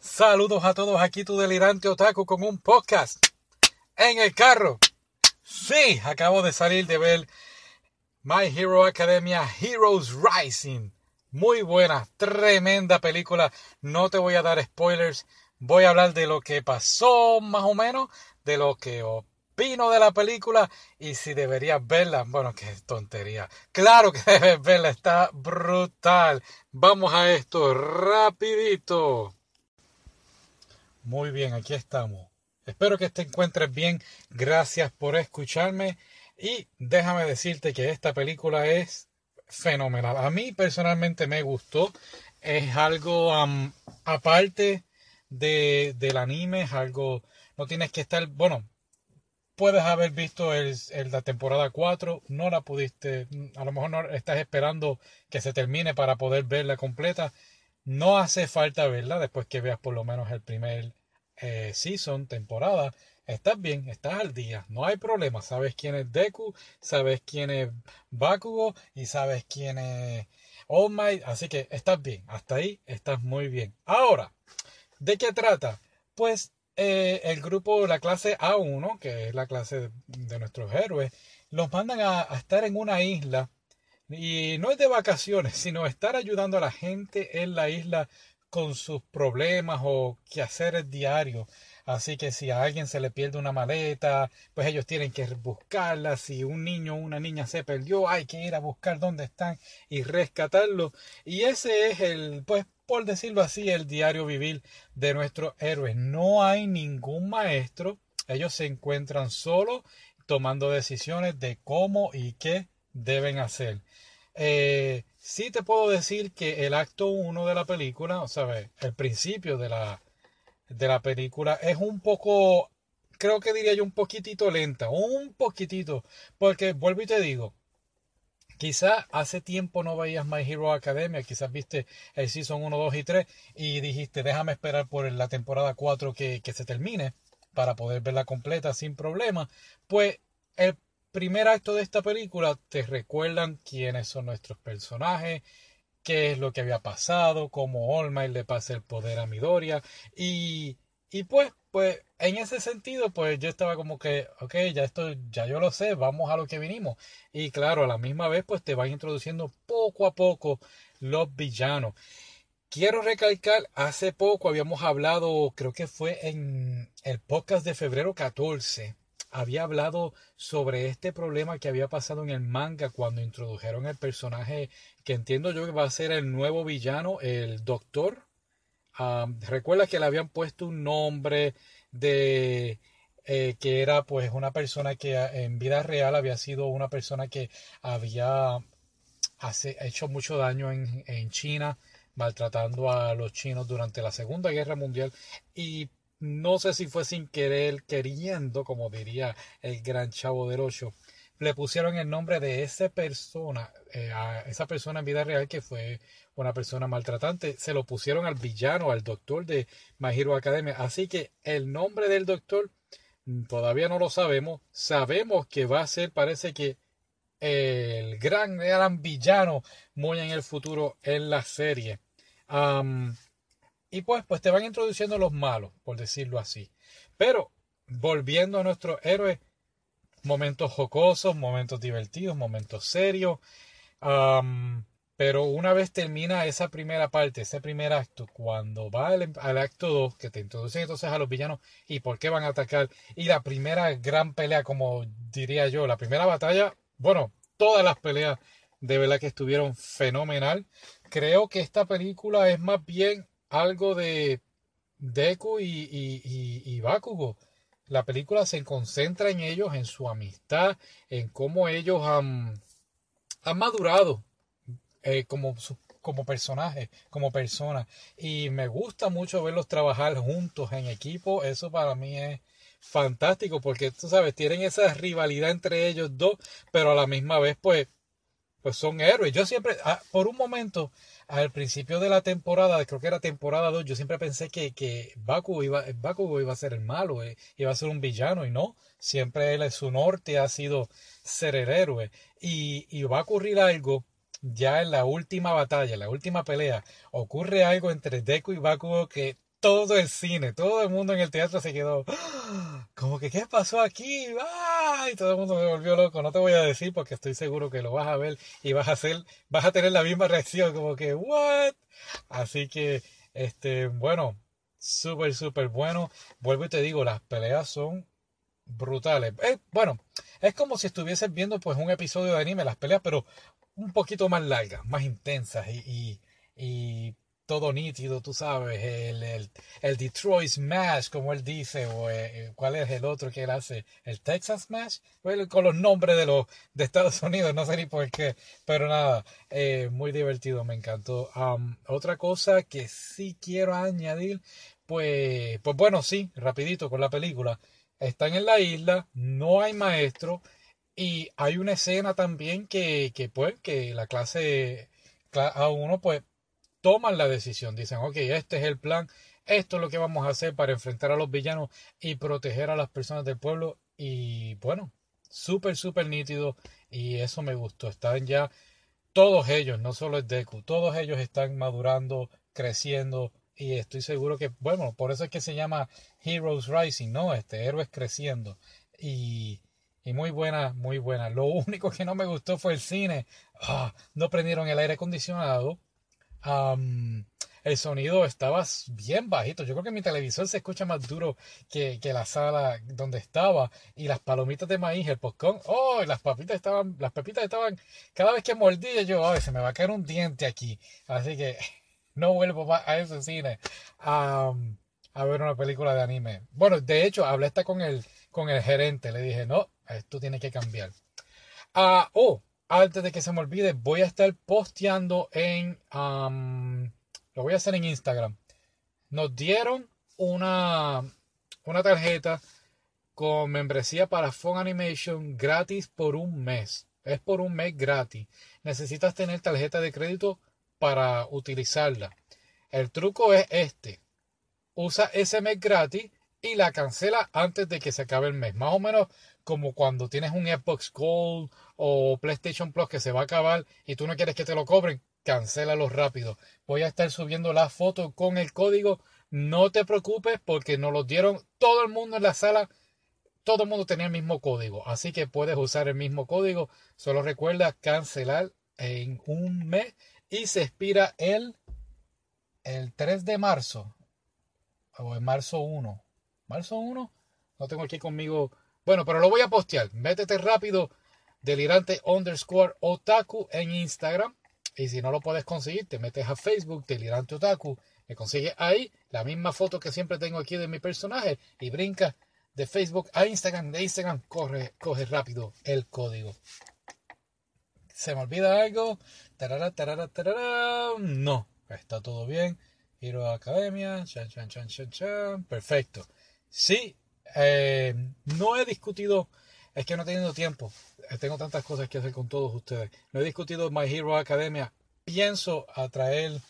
Saludos a todos, aquí tu delirante otaku con un podcast en el carro. Sí, acabo de salir de ver My Hero Academia Heroes Rising. Muy buena, tremenda película. No te voy a dar spoilers. Voy a hablar de lo que pasó más o menos, de lo que opino de la película y si deberías verla. Bueno, qué tontería. Claro que debes verla, está brutal. Vamos a esto rapidito. Muy bien, aquí estamos. Espero que te encuentres bien. Gracias por escucharme. Y déjame decirte que esta película es fenomenal. A mí personalmente me gustó. Es algo aparte de, del anime. Es algo... No tienes que estar... Bueno, puedes haber visto el, la temporada 4. No la pudiste... A lo mejor no estás esperando que se termine para poder verla completa. No hace falta verla después que veas por lo menos el primer eh, season, temporada, estás bien, estás al día, no hay problema. Sabes quién es Deku, sabes quién es Bakugo y sabes quién es All Might, así que estás bien, hasta ahí estás muy bien. Ahora, ¿de qué trata? Pues eh, el grupo, la clase A1, que es la clase de nuestros héroes, los mandan a, a estar en una isla y no es de vacaciones, sino estar ayudando a la gente en la isla con sus problemas o quehaceres diarios. Así que si a alguien se le pierde una maleta, pues ellos tienen que buscarla. Si un niño o una niña se perdió, hay que ir a buscar dónde están y rescatarlo. Y ese es el, pues, por decirlo así, el diario vivir de nuestros héroes. No hay ningún maestro. Ellos se encuentran solos tomando decisiones de cómo y qué deben hacer. Eh, sí te puedo decir que el acto 1 de la película, o sea, el principio de la, de la película es un poco, creo que diría yo un poquitito lenta, un poquitito, porque vuelvo y te digo, Quizás hace tiempo no veías My Hero Academia, quizás viste el Season 1, 2 y 3 y dijiste déjame esperar por la temporada 4 que, que se termine para poder verla completa sin problema. Pues el primer acto de esta película te recuerdan quiénes son nuestros personajes, qué es lo que había pasado, cómo Olmay le pasa el poder a Midoriya y, y pues, pues en ese sentido pues yo estaba como que, ok, ya esto, ya yo lo sé, vamos a lo que vinimos. Y claro, a la misma vez pues te van introduciendo poco a poco los villanos. Quiero recalcar, hace poco habíamos hablado, creo que fue en el podcast de febrero 14, había hablado sobre este problema que había pasado en el manga cuando introdujeron el personaje que entiendo yo que va a ser el nuevo villano, el Doctor. recuerda que le habían puesto un nombre de eh, que era pues una persona que en vida real había sido una persona que había hecho mucho daño en, en China maltratando a los chinos durante la Segunda Guerra Mundial y no sé si fue sin querer, queriendo, como diría el gran chavo del ocho, le pusieron el nombre de esa persona, eh, a esa persona en vida real que fue una persona maltratante, se lo pusieron al villano, al doctor de My Hero Academia. Así que el nombre del doctor mm, todavía no lo sabemos. Sabemos que va a ser, parece que el gran, gran villano muy en el futuro en la serie. Y pues, pues te van introduciendo los malos, por decirlo así. Pero, volviendo a nuestros héroes, momentos jocosos, momentos divertidos, momentos serios. pero una vez termina esa primera parte, ese primer acto, cuando va al, al acto 2, que te introducen entonces a los villanos y por qué van a atacar, y la primera gran pelea, como diría yo, la primera batalla, bueno, todas las peleas de verdad que estuvieron fenomenal. Creo que esta película es más bien algo de Deku y, y, Bakugo. La película se concentra en ellos, en su amistad, en cómo ellos han, han madurado eh, como, como personajes, como personas. Y me gusta mucho verlos trabajar juntos en equipo. Eso para mí es fantástico porque, tú sabes, tienen esa rivalidad entre ellos dos, pero a la misma vez, pues, pues son héroes. Yo siempre, ah, por un momento, al principio de la temporada, creo que era temporada 2, yo siempre pensé que, que Bakugo, iba, iba a ser el malo, eh, iba a ser un villano, y no, siempre él, su norte ha sido ser el héroe. Y, y va a ocurrir algo ya en la última batalla, en la última pelea, ocurre algo entre Deku y Bakugo que todo el cine, todo el mundo en el teatro se quedó como que ¿qué pasó aquí? Y todo el mundo se volvió loco. No te voy a decir porque estoy seguro que lo vas a ver y vas a hacer, vas a tener la misma reacción como que ¿what? Así que este, bueno, súper súper bueno. Vuelvo y te digo, las peleas son brutales. Eh, bueno, es como si estuvieses viendo pues un episodio de anime, las peleas, pero un poquito más largas, más intensas y, y todo nítido, tú sabes, el, el, Detroit Smash, como él dice, o eh, cuál es el otro que él hace, el Texas Smash, con los nombres de los de Estados Unidos, no sé ni por qué, pero nada, eh, muy divertido, me encantó. otra cosa que sí quiero añadir, pues, pues bueno, sí, rapidito con la película, están en la isla, no hay maestro, y hay una escena también que, que pues, que la clase a uno pues toman la decisión, dicen, ok, este es el plan, esto es lo que vamos a hacer para enfrentar a los villanos y proteger a las personas del pueblo. Y bueno, súper, súper nítido y eso me gustó. Están ya todos ellos, no solo el Deku, todos ellos están madurando, creciendo y estoy seguro que, bueno, por eso es que se llama Heroes Rising, ¿no? Este, héroes creciendo. Y, y muy buena, muy buena. Lo único que no me gustó fue el cine. Ah, no prendieron el aire acondicionado el sonido estaba bien bajito. Yo creo que mi televisor se escucha más duro que, que la sala donde estaba. Y las palomitas de maíz, el popcorn, oh, las papitas estaban, las pepitas estaban, cada vez que mordía yo, ay, se me va a caer un diente aquí. Así que no vuelvo a ese cine a ver una película de anime. Bueno, de hecho, hablé hasta con el, con el gerente. Le dije, no, esto tiene que cambiar. Ah, oh, antes de que se me olvide, voy a estar posteando en... lo voy a hacer en Instagram. Nos dieron una, una tarjeta con membresía para Phone Animation gratis por un mes. Es por un mes gratis. Necesitas tener tarjeta de crédito para utilizarla. El truco es este. Usa ese mes gratis y la cancela antes de que se acabe el mes. Más o menos como cuando tienes un Xbox Gold o PlayStation Plus que se va a acabar y tú no quieres que te lo cobren, cancélalo rápido. Voy a estar subiendo la foto con el código. No te preocupes porque nos lo dieron todo el mundo en la sala. Todo el mundo tenía el mismo código. Así que puedes usar el mismo código. Solo recuerda cancelar en un mes y se expira el, el 3 de marzo o en marzo 1. ¿Marzo 1? No tengo aquí conmigo bueno, pero lo voy a postear. Métete rápido, delirante underscore otaku en Instagram. Y si no lo puedes conseguir, te metes a Facebook, delirante otaku. Me consigues ahí la misma foto que siempre tengo aquí de mi personaje. Y brinca de Facebook a Instagram. De Instagram, corre, coge rápido el código. ¿Se me olvida algo? Tarara, tarara, tarara. No, está todo bien. Hero Academia. Chan, chan, chan, chan, chan. Perfecto. Sí, eh, no he discutido, es que no he tenido tiempo, eh, tengo tantas cosas que hacer con todos ustedes. No he discutido My Hero Academia. Pienso atraer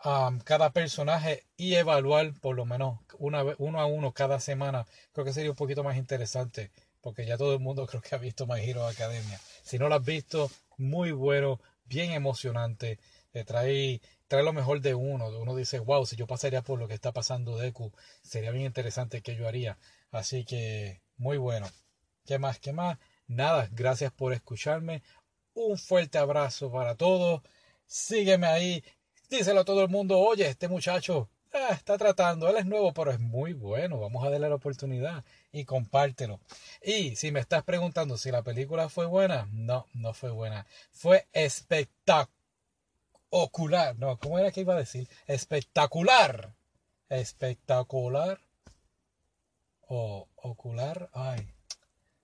a cada personaje y evaluar por lo menos una, uno a uno cada semana. Creo que sería un poquito más interesante porque ya todo el mundo creo que ha visto My Hero Academia. Si no lo has visto, muy bueno, bien emocionante. Trae, trae lo mejor de uno. Uno dice, wow, si yo pasaría por lo que está pasando Deku, sería bien interesante que yo haría. Así que muy bueno. ¿Qué más? ¿Qué más? Nada, gracias por escucharme. Un fuerte abrazo para todos. Sígueme ahí. Díselo a todo el mundo, oye, este muchacho ah, está tratando, él es nuevo, pero es muy bueno. Vamos a darle la oportunidad y compártelo. Y si me estás preguntando si la película fue buena, no, no fue buena. Fue espectacular. No, ¿cómo era que iba a decir? Espectacular. Espectacular o ocular. Ay,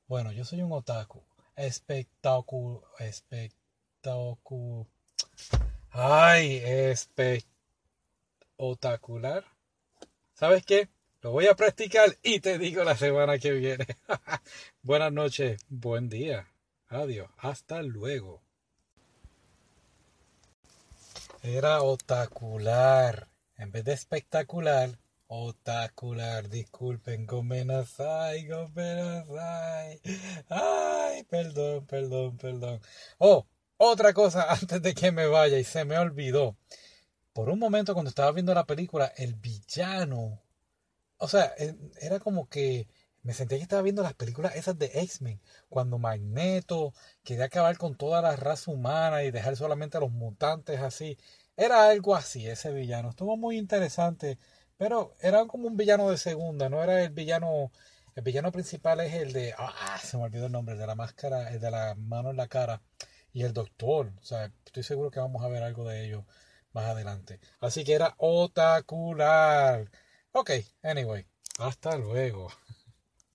bueno, yo soy un otaku. Espectacular. Espectacular. Ay, espectacular. ¿Sabes qué? Lo voy a practicar y te digo la semana que viene. Buenas noches, buen día. Adiós, hasta luego. Era otacular. En vez de espectacular, Otacular, disculpen, gomenazai, gomenazai. Ay, perdón, perdón, perdón. Oh, otra cosa antes de que me vaya y se me olvidó. Por un momento cuando estaba viendo la película, el villano. O sea, era como que me sentía que estaba viendo las películas esas de X-Men, cuando Magneto quería acabar con toda la raza humana y dejar solamente a los mutantes así. Era algo así ese villano. Estuvo muy interesante, pero era como un villano de segunda, no era el villano el villano principal es el de. Ah, se me olvidó el nombre, de la máscara, el de la mano en la cara. Y el doctor. O sea, estoy seguro que vamos a ver algo de ello más adelante. Así que era otacular. Ok, anyway. Hasta luego.